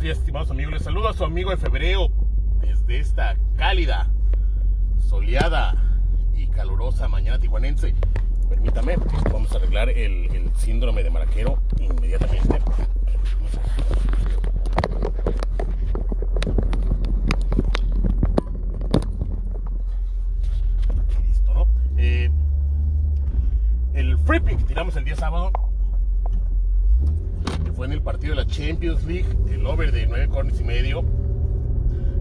días, estimados amigos. Les saludo a su amigo de febrero desde esta cálida, soleada y calurosa mañana tijuanense. Permítame, vamos a arreglar el, síndrome de maraquero inmediatamente. Listo, ¿no? Eh, el free pick que tiramos el día sábado fue en el partido de la Champions League, el over de 9 corners y medio.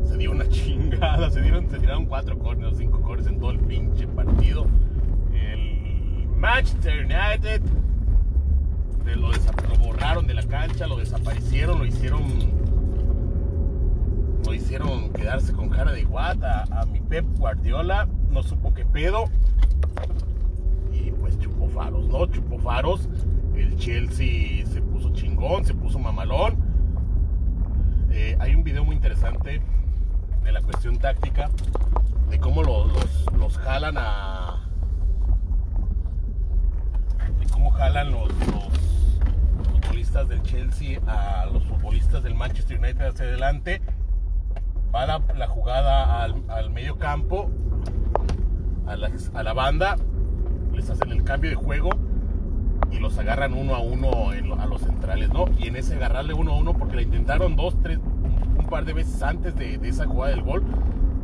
Se dio una chingada, se, dieron, se tiraron 4 corners o 5 corners en todo el pinche partido. El Manchester United lo, lo borraron de la cancha, lo desaparecieron, lo hicieron lo hicieron quedarse con cara de guata a mi Pep Guardiola, no supo qué pedo y pues chupó faros, ¿no? Chupó faros. El Chelsea se puso chingón, se puso mamalón. Eh, hay un video muy interesante de la cuestión táctica, de cómo lo- los, jalan a. de cómo jalan los, futbolistas del Chelsea a los futbolistas del Manchester United hacia adelante. Va la, jugada al, medio campo, a la banda, les hacen el cambio de juego y los agarran uno a uno en lo- a los centrales, ¿no? Y en ese agarrarle uno a uno, porque la intentaron dos, tres, un, un par de veces antes de, de esa jugada del gol.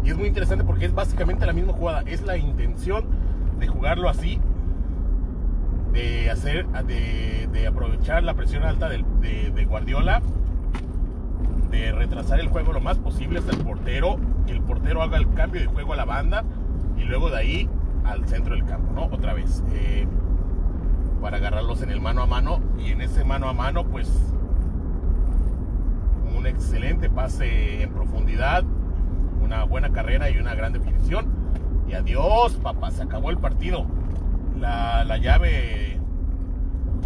Y es muy interesante porque es básicamente la misma jugada. Es la intención de jugarlo así, de hacer, de, de aprovechar la presión alta de, de Guardiola, de retrasar el juego lo más posible hasta el portero, que el portero haga el cambio de juego a la banda y luego de ahí al centro del campo, ¿no? Otra vez. eh, para agarrarlos en el mano a mano y en ese mano a mano pues un excelente pase en profundidad, una buena carrera y una gran definición. Y adiós, papá, se acabó el partido. La, la llave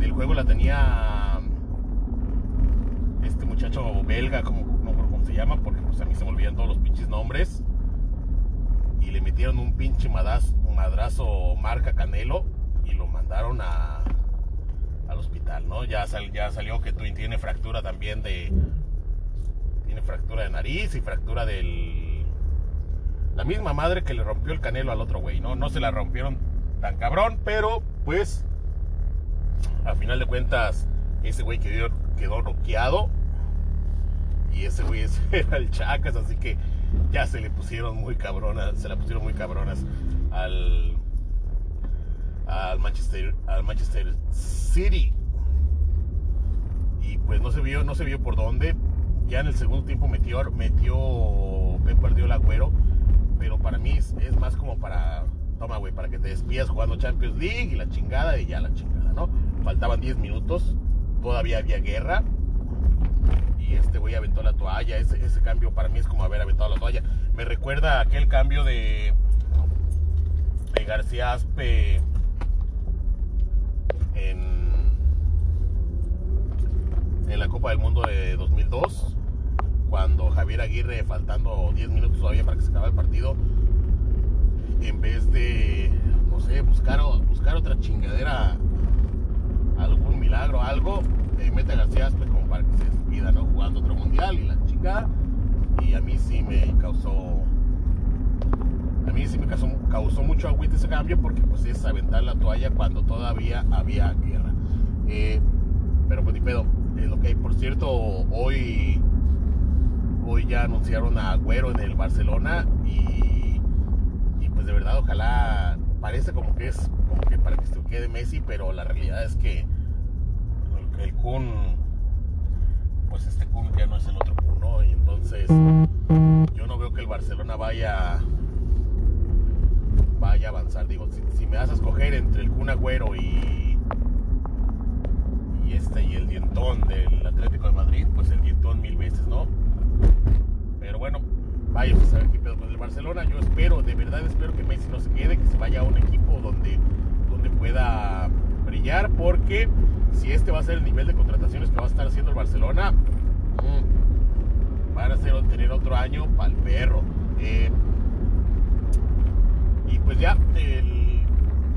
del juego la tenía este muchacho belga, como, no me acuerdo cómo se llama, porque pues a mí se me olvidan todos los pinches nombres. Y le metieron un pinche madrazo, madrazo marca Canelo y lo mandaron a, al hospital, ¿no? Ya, sal- ya salió que Twin tiene fractura también de... Tiene fractura de nariz y fractura del... La misma madre que le rompió el canelo al otro güey, ¿no? No se la rompieron tan cabrón, pero pues... A final de cuentas, ese güey quedó, quedó noqueado. Y ese güey era el Chacas, así que ya se le pusieron muy cabronas, se la pusieron muy cabronas al al Manchester al Manchester City y pues no se vio no se vio por dónde ya en el segundo tiempo metió metió Pep Guardiola Agüero pero para mí es, más como para toma güey para que te despidas jugando Champions League y la chingada y ya la chingada no faltaban 10 minutos todavía había guerra y este güey aventó la toalla. Ese, ese cambio para mí es como haber aventado la toalla. Me recuerda a aquel cambio de, de García Aspe en, la Copa del Mundo de 2002, cuando Javier Aguirre, faltando 10 minutos todavía para que se acabe el partido, en vez de, no sé, buscar, buscar otra chingadera algún milagro, algo, eh, mete a García como para que se despida, ¿no? Jugando otro mundial y la chingada. Y a mí sí me causó. A mí sí me causó, mucho agüite ese cambio porque pues es aventar la toalla cuando todavía había guerra. Eh, pero pues ni pedo. Eh, lo hay, por cierto, hoy. Hoy ya anunciaron a Agüero en el Barcelona y. Y pues de verdad, ojalá. Parece como que es como que para que se quede Messi, pero la realidad es que el, el Kun, pues este Kun ya no es el otro Kun, ¿no? Y entonces yo no veo que el Barcelona vaya avanzar. Digo, si, me vas a escoger entre el Kun Agüero y y este y el dientón del Atlético de Madrid, pues el dientón mil veces, ¿no? Pero bueno, vaya a saber qué Barcelona. Yo espero, de verdad espero que Messi no se quede, que se vaya a un equipo donde, donde pueda brillar, porque si este va a ser el nivel de contrataciones que va a estar haciendo el Barcelona, mm, van a ser, tener otro año para el perro. Eh, pues ya, el-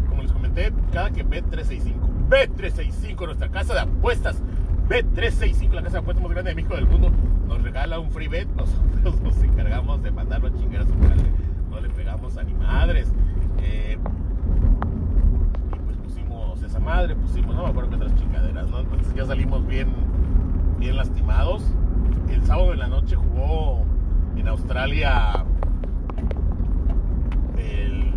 como les comenté, cada que Bet365, Bet365, nuestra casa de apuestas, Bet365, la casa de apuestas más grande de México del mundo, nos regala un free bet. Nosotros nos encargamos de mandarlo a chingar a su madre. No le pegamos a ni madres. Eh, y pues pusimos esa madre, pusimos, no me acuerdo qué otras chingaderas, ¿no? Entonces ya salimos bien, bien lastimados. El sábado en la noche jugó en Australia el,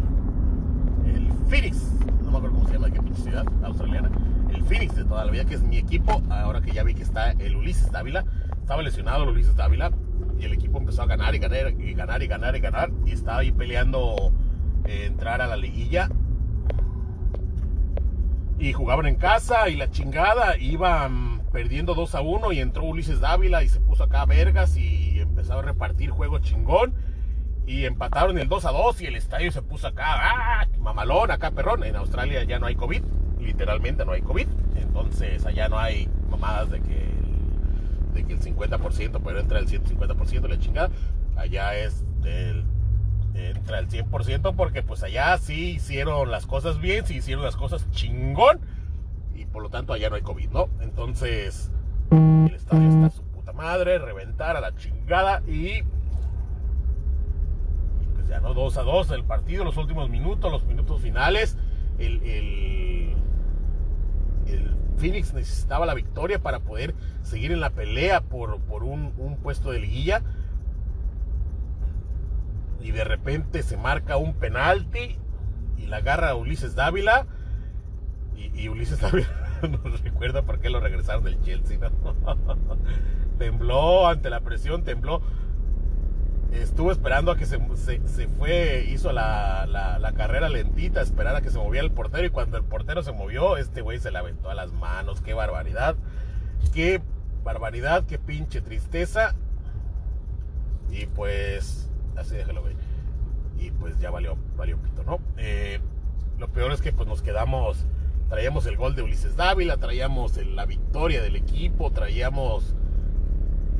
el Phoenix, no me acuerdo cómo se llama, qué ciudad australiana el Phoenix de toda la vida, que es mi equipo. Ahora que ya vi que está el Ulises Dávila, estaba lesionado el Ulises Dávila y el equipo empezó a ganar y ganar y ganar y ganar y ganar y estaba ahí peleando eh, entrar a la liguilla. Y jugaban en casa y la chingada, iban perdiendo 2 a 1 y entró Ulises Dávila y se puso acá vergas y empezó a repartir juego chingón. Y empataron el 2 a 2 y el estadio se puso acá, ¡ah! mamalón, acá perrón. En Australia ya no hay COVID literalmente no hay COVID. Entonces allá no hay mamadas de que, de que el 50%, pero entra el 150% de la chingada. Allá es el, entra el 100% porque pues allá sí hicieron las cosas bien, sí hicieron las cosas chingón. Y por lo tanto allá no hay COVID, ¿no? Entonces el estadio está su puta madre, reventar a la chingada y pues ya no 2 a 2 el partido, los últimos minutos, los minutos finales. el, el Phoenix necesitaba la victoria para poder seguir en la pelea por, por un, puesto de liguilla. Y de repente se marca un penalti y la agarra a Ulises Dávila. Y, Ulises Dávila nos recuerda por qué lo regresaron del Chelsea. tembló ante la presión, tembló estuvo esperando a que se, se, fue, hizo la, la, carrera lentita, esperar a que se moviera el portero y cuando el portero se movió, este güey se le aventó a las manos, qué barbaridad, qué barbaridad, qué pinche tristeza. Y pues, así déjalo ver. Y pues ya valió, valió pito, ¿no? Eh, lo peor es que pues nos quedamos, traíamos el gol de Ulises Dávila, traíamos la victoria del equipo, traíamos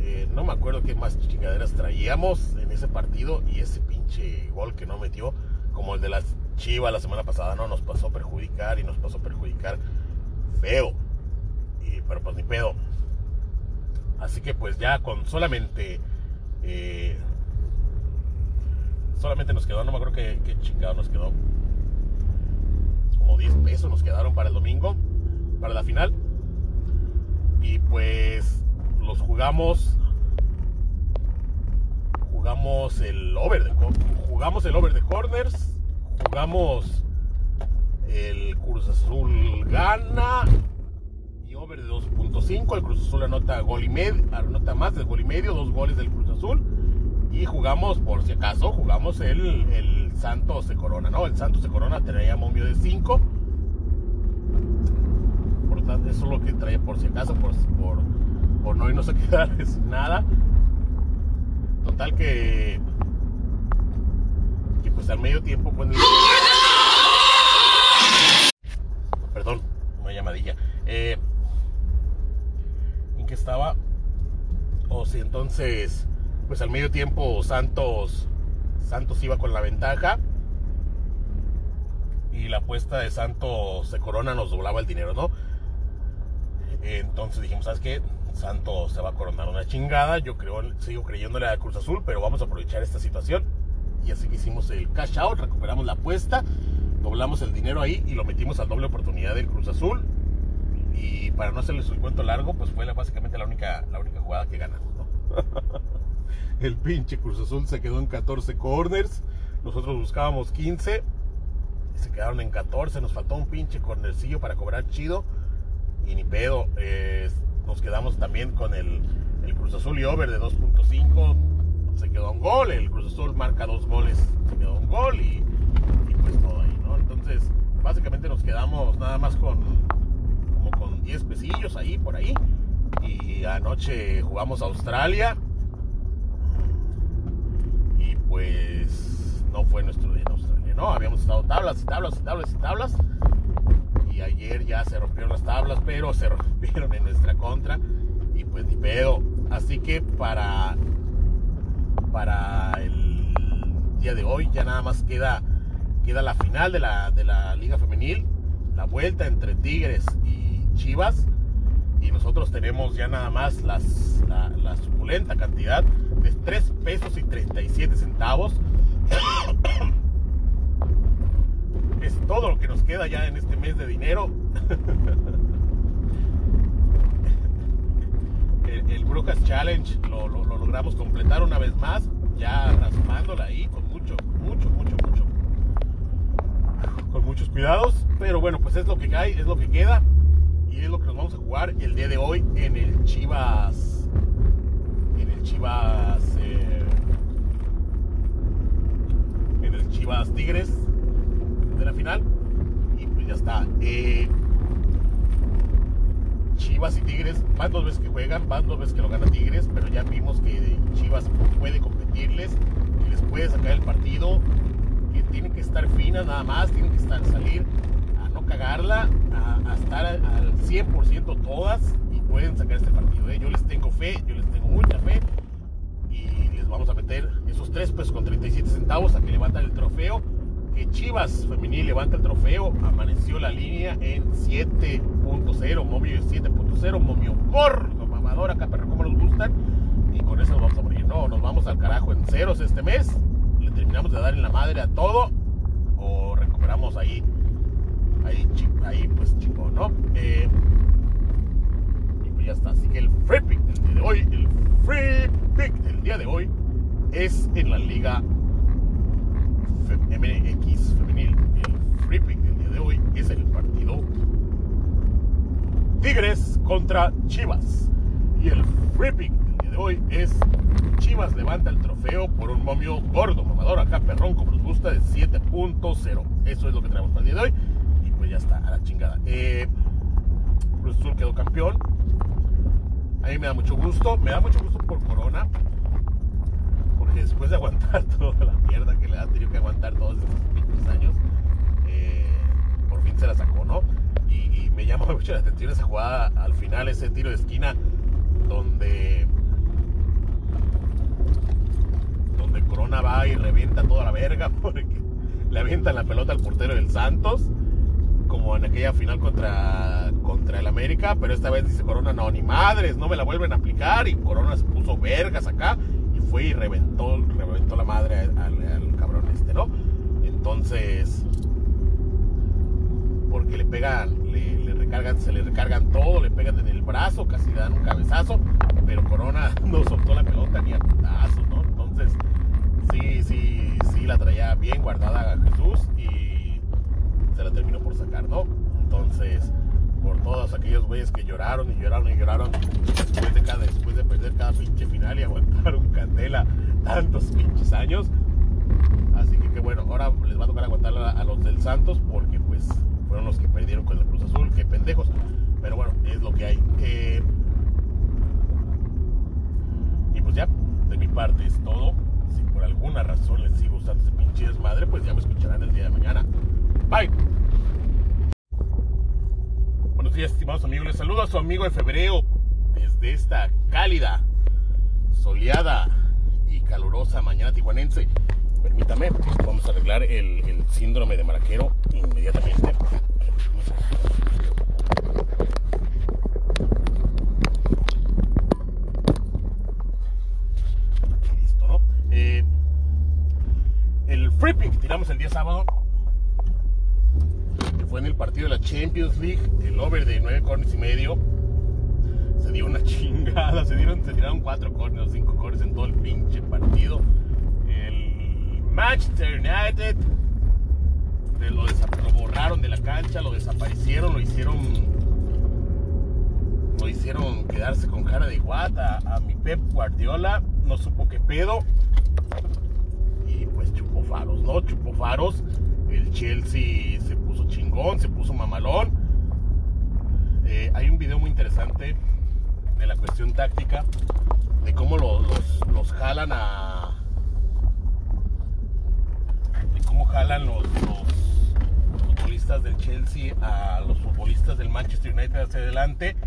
eh, no me acuerdo qué más chingaderas traíamos en ese partido y ese pinche gol que no metió, como el de las Chivas la semana pasada, no nos pasó a perjudicar y nos pasó a perjudicar feo. Y, pero pues ni pedo. Así que pues ya con solamente... Eh, solamente nos quedó, no me acuerdo qué, qué chingado nos quedó. Como 10 pesos nos quedaron para el domingo, para la final. Y pues los jugamos jugamos el over de jugamos el over de corners jugamos el Cruz Azul gana y over de 2.5 el Cruz Azul anota gol y medio anota más del gol y medio dos goles del Cruz Azul y jugamos por si acaso jugamos el, el Santos de Corona no el Santos de Corona traía momio de 5 por tanto eso es lo que traía por si acaso por por no irnos a quedar sin nada. Total que, que pues al medio tiempo cuando... Perdón, una llamadilla. Eh, ¿En qué estaba? O si entonces, pues al medio tiempo Santos, Santos iba con la ventaja y la apuesta de Santos de Corona nos doblaba el dinero, ¿no? Entonces dijimos, ¿sabes qué? Santos se va a coronar una chingada. Yo creo, sigo creyéndole a Cruz Azul, pero vamos a aprovechar esta situación. Y así que hicimos el cash out, recuperamos la apuesta, doblamos el dinero ahí y lo metimos a doble oportunidad del Cruz Azul. Y para no hacerles un cuento largo, pues fue básicamente la única, la única jugada que ganamos. el pinche Cruz Azul se quedó en 14 corners. Nosotros buscábamos 15. Y se quedaron en 14. Nos faltó un pinche cornercillo para cobrar chido. Y ni pedo. Eh, nos quedamos también con el, Cruz Azul y over de 2.5. Se quedó un gol, el Cruz Azul marca dos goles, se quedó un gol y, pues todo ahí, ¿no? Entonces, básicamente nos quedamos nada más con como con 10 pesillos ahí, por ahí. Y anoche jugamos a Australia. Y pues no fue nuestro día en Australia, ¿no? Habíamos estado tablas y tablas y tablas y tablas ayer ya se rompieron las tablas, pero se rompieron en nuestra contra y pues ni pedo. Así que para, para el día de hoy ya nada más queda, queda la final de la, de la Liga Femenil, la vuelta entre Tigres y Chivas. y nosotros tenemos ya nada más las, la, la suculenta cantidad de 3 pesos y 37 centavos. es todo lo que queda ya en este mes de dinero. el, el Brujas Challenge lo, lo- lo logramos completar una vez más, ya raspándola ahí con mucho, mucho, mucho, mucho, con muchos cuidados. Pero bueno, pues es lo que hay, es lo que queda y es lo que nos vamos a jugar el día de hoy en el Chivas, en el Chivas, eh, en el Chivas Tigres de la final está. Eh, Chivas y Tigres van dos veces que juegan, van dos veces que lo gana Tigres, pero ya vimos que Chivas puede competirles, que les puede sacar el partido, que tienen que estar finas nada más, tienen que estar salir a no cagarla, a, estar al al 100% todas y pueden sacar este partido. ¿eh? Yo les tengo fe, yo les tengo mucha fe y les vamos a meter esos tres pesos con 37 centavos a que levantan el trofeo. Que Chivas Femenil levanta el trofeo, amaneció la línea en 7.0, momio 7.0, momio gordo, mamador, acá perro como nos gustan. Y con eso nos vamos a morir. No, nos vamos al carajo en ceros este mes. Le terminamos de dar en la madre a todo. O recuperamos ahí, ahí, ahí pues chingón, ¿no? Eh, y pues ya está. Así que el free pick del día de hoy, el free pick del día de hoy es en la liga MX femenil. El free pick del día de hoy es el partido Tigres contra Chivas. Y el free del día de hoy es Chivas levanta el trofeo por un momio gordo, mamador, acá perrón, como nos gusta, de 7.0. Eso es lo que traemos para el día de hoy. Y pues ya está, a la chingada. Eh, Cruz Azul quedó campeón. A mí me da mucho gusto. Me da mucho gusto por Corona. Después de aguantar toda la mierda que le ha tenido que aguantar todos estos pinches años, eh, por fin se la sacó, ¿no? Y, me llama mucho la atención esa jugada al final, ese tiro de esquina donde donde Corona va y revienta toda la verga porque le avientan la pelota al portero del Santos como en aquella final contra, contra el América, pero esta vez dice Corona, no, ni madres, no me la vuelven a aplicar, y Corona se puso vergas acá, y reventó, reventó la madre al, cabrón este, ¿no? Entonces, porque le pegan, le, recargan, se le recargan todo, le pegan en el brazo, casi le dan un cabezazo, pero Corona no soltó la pelota ni a putazo, ¿no? Entonces, sí, sí, sí la traía bien guardada a Jesús y se la terminó por sacar, ¿no? Entonces, por todos aquellos güeyes que lloraron y lloraron y lloraron después de, perder cada pinche final y aguantaron candela tantos pinches años. Así que qué bueno, ahora les va a tocar aguantar a, los del Santos porque pues fueron los que perdieron con el Cruz Azul, qué pendejos. Pero bueno, es lo que hay. Eh, y pues ya, de mi parte es todo. Si por alguna razón les sigue gustando ese pinche desmadre, pues ya me escucharán el día de mañana. Bye. Días, estimados amigos. Les saludo a su amigo de febrero desde esta cálida, soleada y calurosa mañana tijuanense. Permítame, vamos a arreglar el, síndrome de maraquero inmediatamente. Listo, ¿no? Eh, el free pick tiramos el día sábado en el partido de la Champions League, el over de 9 corners y medio. Se dio una chingada, se dieron, se tiraron 4 corners o 5 corners en todo el pinche partido. El Manchester United lo borraron de la cancha, lo desaparecieron, lo hicieron lo hicieron quedarse con cara de guata a mi Pep Guardiola, no supo qué pedo y pues chupó faros, ¿no? Chupó faros. El Chelsea se puso chingón, se puso mamalón. Eh, hay un video muy interesante de la cuestión táctica, de cómo lo- los, jalan a. de cómo jalan los, futbolistas del Chelsea a los futbolistas del Manchester United hacia adelante.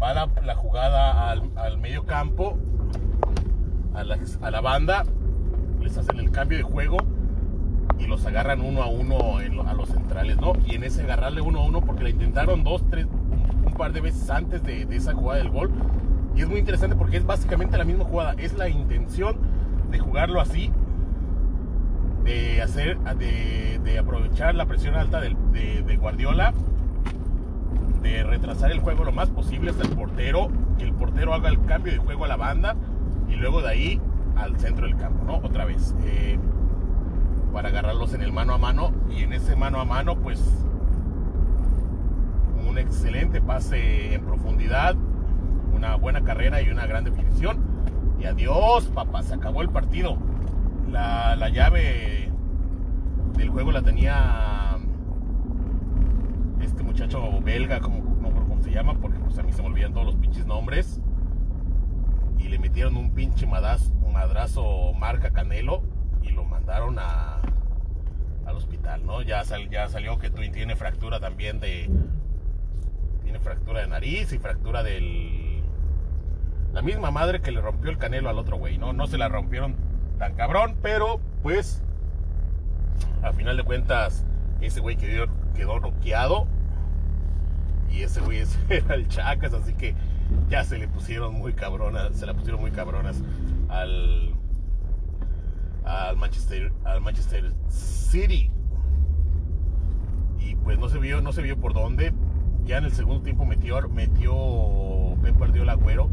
Va la, jugada al, medio campo, a la banda, les hacen el cambio de juego y los agarran uno a uno en lo- a los centrales, ¿no? Y en ese agarrarle uno a uno, porque le intentaron dos, tres, un, par de veces antes de, esa jugada del gol. Y es muy interesante porque es básicamente la misma jugada. Es la intención de jugarlo así, de hacer, de, aprovechar la presión alta de, de, Guardiola, de retrasar el juego lo más posible hasta el portero, que el portero haga el cambio de juego a la banda y luego de ahí al centro del campo, ¿no? Otra vez. Eh, para agarrarlos en el mano a mano y en ese mano a mano pues un excelente pase en profundidad, una buena carrera y una gran definición. Y adiós, papá, se acabó el partido. La, llave del juego la tenía este muchacho belga, como, como, se llama, porque pues a mí se me olvidan todos los pinches nombres. Y le metieron un pinche madrazo, marca Canelo a, al hospital, ¿no? Ya, ya salió que tiene fractura también de... Tiene fractura de nariz y fractura del... La misma madre que le rompió el canelo al otro güey, ¿no? No se la rompieron tan cabrón, pero pues... A final de cuentas, ese güey quedó, quedó roqueado. Y ese güey era el Chacas, así que ya se le pusieron muy cabronas, se la pusieron muy cabronas al, al Manchester, al Manchester City. Y pues no se vio, no se vio por dónde. Ya en el segundo tiempo metió, metió Pep el Agüero.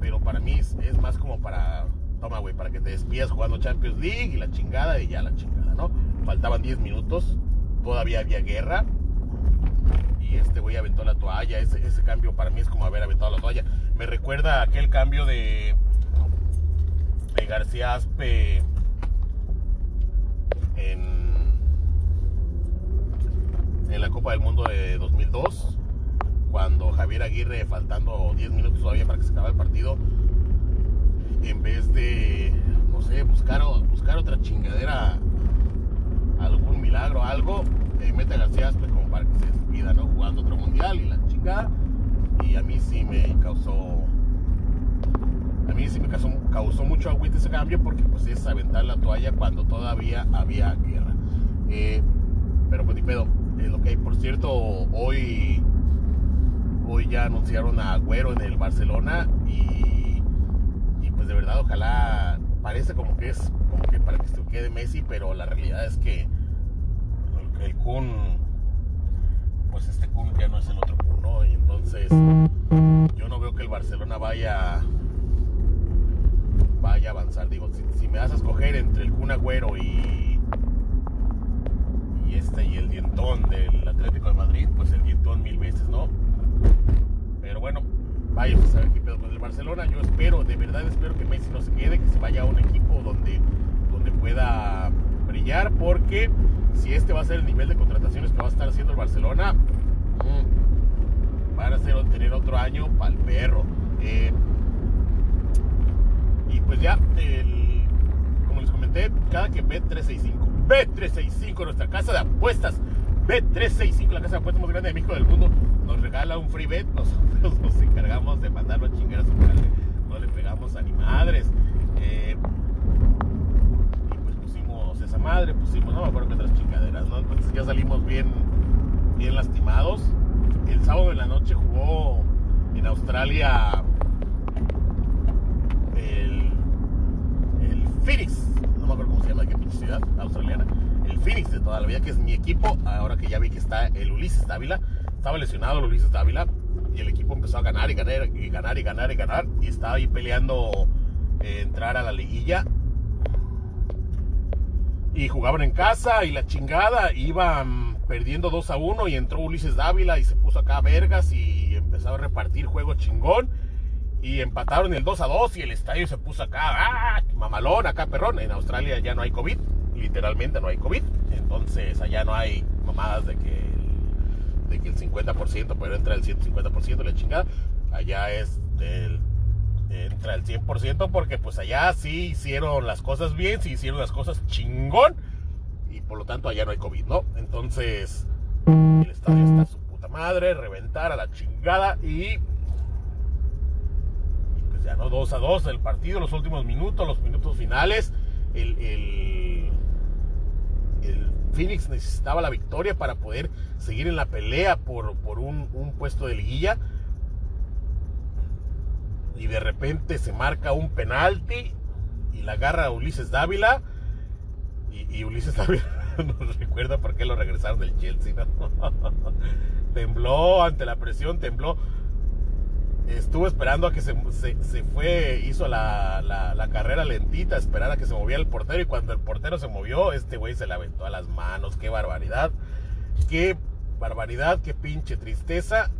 Pero para mí es, más como para, toma güey, para que te despidas jugando Champions League y la chingada y ya la chingada, ¿no? Faltaban 10 minutos, todavía había guerra. Y este güey aventó la toalla. Ese, ese cambio para mí es como haber aventado la toalla. Me recuerda aquel cambio de, de García Aspe en, la Del Mundo de 2002, cuando Javier Aguirre, faltando 10 minutos todavía para que se acabe el partido, en vez de, no sé, buscar, buscar otra chingadera, algún milagro, algo, eh, mete a García pues, como para que se despida, ¿no? Jugando otro mundial y la chingada. Y a mí sí me causó a mí sí me causó, causó mucho agüite ese cambio porque pues es aventar la toalla cuando todavía había guerra. Eh, pero pues ni pedo. Que hay, por cierto, hoy, hoy ya anunciaron a Agüero en el Barcelona y, pues de verdad ojalá parece como que es como que para que se quede Messi, pero la realidad es que el Kun, pues este Kun ya no es el otro Kun, ¿no? Y entonces yo no veo que el Barcelona vaya vaya a avanzar. Digo, si, me vas a escoger entre el Kun Agüero y, este y el dientón del Atlético de Madrid, pues el dientón mil veces, ¿no? Pero bueno, vaya a saber qué pedo con el Barcelona. Yo espero, de verdad espero que Messi no se quede, que se vaya a un equipo donde, donde pueda brillar, porque si este va a ser el nivel de contrataciones que va a estar haciendo el Barcelona, mm, van a tener otro año para el perro. Eh, y pues ya, como les comenté, cada que Bet365, Bet365, nuestra casa de apuestas, Bet365, la casa de apuestas más grande de México del mundo, nos regala un free bet. Nosotros nos encargamos de mandarlo a chingar a su madre. No le pegamos a ni madres. Eh, y pues pusimos esa madre, pusimos, no me acuerdo qué otras chingaderas, ¿no? Entonces ya salimos bien, bien lastimados. El sábado en la noche jugó en Australia Phoenix, no me acuerdo se llama, ciudad australiana, el Phoenix de toda la vida, que es mi equipo, ahora que ya vi que está el Ulises Dávila, estaba lesionado el Ulises Dávila y el equipo empezó a ganar y ganar y ganar y ganar y ganar y estaba ahí peleando eh, entrar a la liguilla. Y jugaban en casa y la chingada iban perdiendo 2 a 1 y entró Ulises Dávila y se puso acá a vergas y empezó a repartir juego chingón y empataron el 2 a 2 y el estadio se puso acá, ¡ah! Mamalón, acá perrón. En Australia ya no hay COVID, literalmente no hay COVID. Entonces allá no hay mamadas de que, de que el 50%, pero entra el 150% la chingada. Allá es el, entra el 100% porque pues allá sí hicieron las cosas bien, sí hicieron las cosas chingón. Y por lo tanto allá no hay COVID, ¿no? Entonces el estadio está su puta madre, reventar a la chingada y ya no 2 a 2 el partido, los últimos minutos, los minutos finales. El, el, Phoenix necesitaba la victoria para poder seguir en la pelea por, por un, puesto de liguilla. y de repente se marca un penalti y la agarra Ulises Dávila y, Ulises Dávila nos recuerda por qué lo regresaron del Chelsea. tembló ante la presión, tembló. Estuvo esperando a que se, se, fue, hizo la, la, carrera lentita, esperar a que se moviera el portero y cuando el portero se movió, este güey se la aventó a las manos. Qué barbaridad, qué barbaridad, qué pinche tristeza.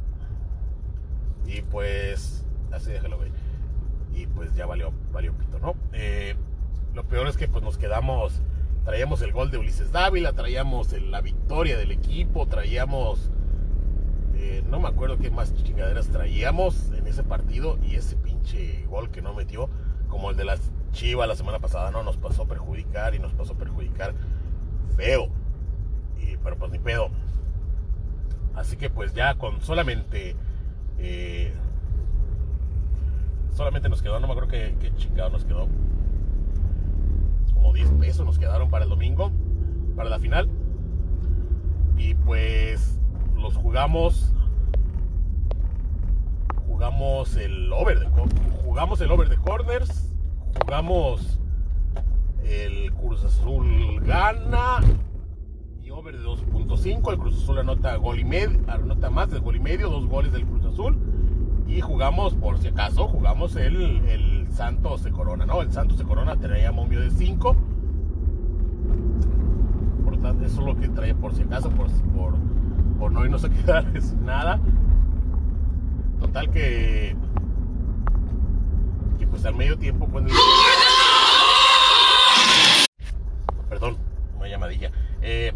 Y pues, así déjalo ver. Y pues ya valió, valió pito, ¿no? Eh, lo peor es que pues nos quedamos traíamos el gol de Ulises Dávila, traíamos la victoria del equipo, traíamos, eh, no me acuerdo qué más chingaderas traíamos en ese partido y ese pinche gol que no metió, como el de las Chivas la semana pasada, no nos pasó a perjudicar y nos pasó a perjudicar feo. Y, pero pues ni pedo. Así que pues ya con solamente... Eh, solamente nos quedó, no me acuerdo qué, qué chingado nos quedó como 10 pesos nos quedaron para el domingo, para la final. Y pues los jugamos. Jugamos el over de jugamos el over de corners, jugamos el Cruz Azul gana y over de 2.5, el Cruz Azul anota gol y medio, anota más del gol y medio, dos goles del Cruz Azul y jugamos, por si acaso, jugamos el, el Santos de Corona, ¿no? El Santos de Corona traía momio de 5. Por tanto, eso es lo que traía por si acaso, por, por no irnos a quedar sin nada. Total que. Que pues al medio tiempo, pues. Perdón, una llamadilla. Eh,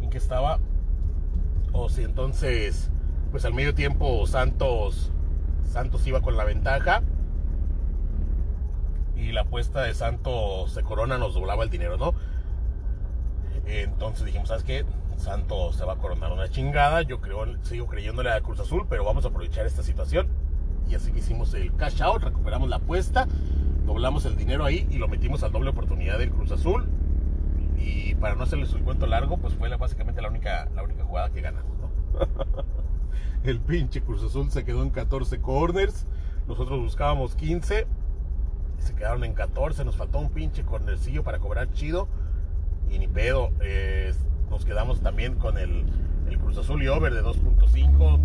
¿En qué estaba? O si entonces pues al medio tiempo Santos, Santos iba con la ventaja y la apuesta de Santos de Corona nos doblaba el dinero, ¿no? Entonces dijimos, ¿sabes qué? Santos se va a coronar una chingada, yo creo, sigo creyéndole a Cruz Azul, pero vamos a aprovechar esta situación. Y así que hicimos el cash out, recuperamos la apuesta, doblamos el dinero ahí y lo metimos al doble oportunidad del Cruz Azul. Y para no hacerles un cuento largo, pues fue básicamente la única, la única jugada que ganamos. El pinche Cruz Azul se quedó en 14 corners. Nosotros buscábamos 15. se quedaron en 14. Nos faltó un pinche cornercillo para cobrar chido. Y ni pedo. Nos quedamos también con el, Cruz Azul y over de 2.5.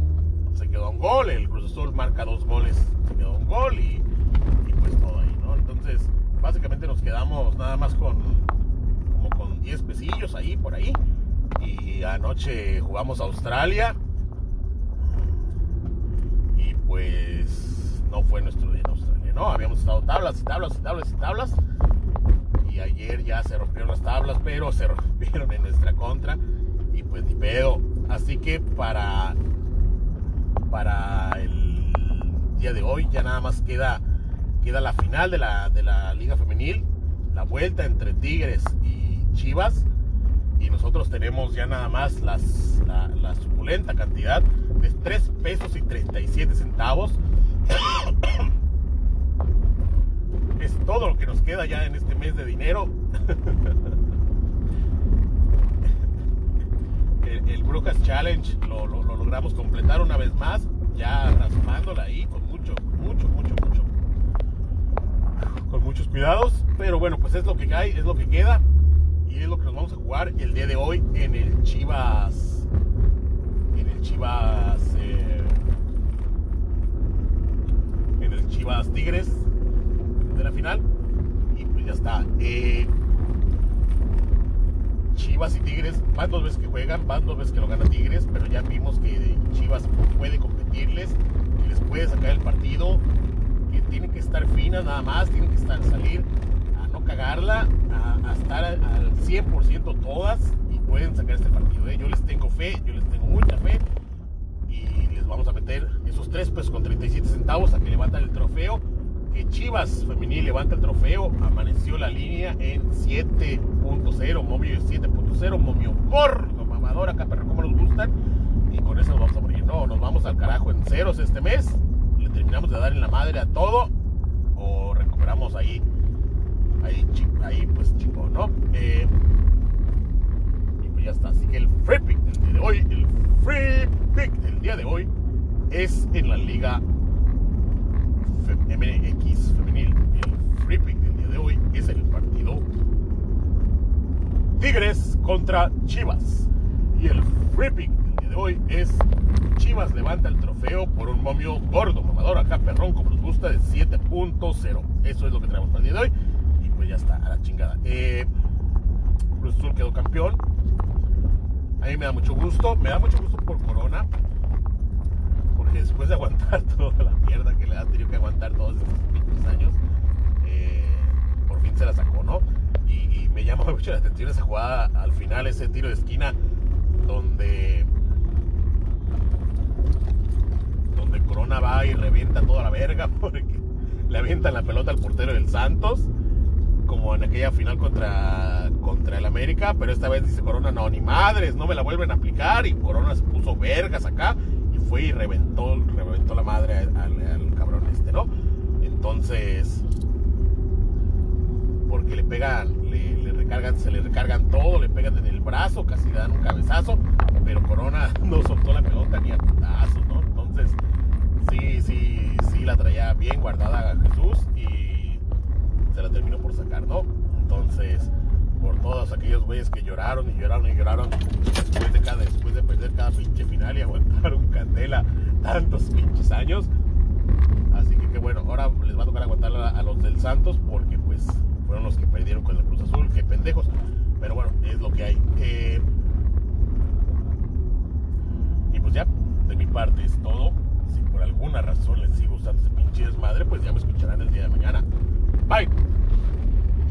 Se quedó un gol. El Cruz Azul marca dos goles. Se quedó un gol y, pues todo ahí, ¿no? Entonces, básicamente nos quedamos nada más con como con 10 pesillos ahí, por ahí. Y anoche jugamos a Australia pues no fue nuestro día en Australia, ¿no? Habíamos estado tablas y tablas y tablas y tablas. Ayer ya se rompieron las tablas, pero se rompieron en nuestra contra. Y pues ni pedo. Así que para, para el día de hoy ya nada más queda, queda la final de la, de la Liga Femenil. La vuelta entre Tigres y Chivas. Y nosotros tenemos ya nada más las, la, la suculenta cantidad 3 pesos y 37 centavos. es todo lo que nos queda ya en este mes de dinero. el, Brujas Challenge lo, logramos completar una vez más, ya raspándola ahí con mucho, mucho, mucho, mucho. Con muchos cuidados. Pero bueno, pues es lo que hay, es lo que queda. Y es lo que nos vamos a jugar el día de hoy en el Chivas en el Chivas eh, en el Chivas Tigres la final y pues ya está eh, Chivas y Tigres van dos veces que juegan van dos veces que lo gana Tigres pero ya vimos que Chivas puede competirles que les puede sacar el partido que tienen que estar finas nada más tienen que estar salir a no cagarla a, estar al 100% todas y pueden sacar este partido ¿eh? yo les tengo fe yo les tengo mucha fe y les vamos a meter esos tres pesos con 37 centavos a que levantan el trofeo. Que Chivas Femenil levanta el trofeo, amaneció la línea en 7.0, momio 7.0, momio gordo, mamador, acá pero como nos gustan. Y con eso nos vamos a morir. No, nos vamos al carajo en ceros este mes. Le terminamos de dar en la madre a todo. O recuperamos ahí, ahí, ahí pues chingón, ¿no? Eh, ya está. Así que el free pick del día de hoy, el free pick del día de hoy es en la Liga MX femenil. El free pick del día de hoy es el partido Tigres contra Chivas. Y el free pick del día de hoy es Chivas levanta el trofeo por un momio gordo, mamador, acá perrón, como nos gusta, de 7.0. Eso es lo que traemos para el día de hoy. Y pues ya está, a la chingada. Eh, Cruz Azul quedó campeón. A mí me da mucho gusto. Me da mucho gusto por Corona. Después de aguantar toda la mierda que le ha tenido que aguantar todos estos pinches años, eh, por fin se la sacó, ¿no? Y, me llama mucho la atención esa jugada al final, ese tiro de esquina donde donde Corona va y revienta toda la verga porque le avientan la pelota al portero del Santos, como en aquella final contra, contra el América, pero esta vez dice Corona, no, ni madres, no me la vuelven a aplicar, y Corona se puso vergas acá fue y reventó, reventó la madre al, cabrón este, ¿no? Entonces, porque le pegan, le, recargan, se le recargan todo, le pegan en el brazo, casi le dan un cabezazo, pero Corona no soltó la pelota ni a putazos, ¿no? Entonces, sí, sí, sí la traía bien guardada Jesús y se la terminó por sacar, ¿no? Entonces, por todos aquellos güeyes que lloraron y lloraron y lloraron después de, cada, después de perder cada pinche final y aguantaron candela tantos pinches años. Así que, que bueno, ahora les va a tocar aguantar a, los del Santos porque pues fueron los que perdieron con el Cruz Azul, qué pendejos. Pero bueno, es lo que hay. Eh, y pues ya, de mi parte es todo. Si por alguna razón les sigo usando ese pinche desmadre, pues ya me escucharán el día de mañana. Bye.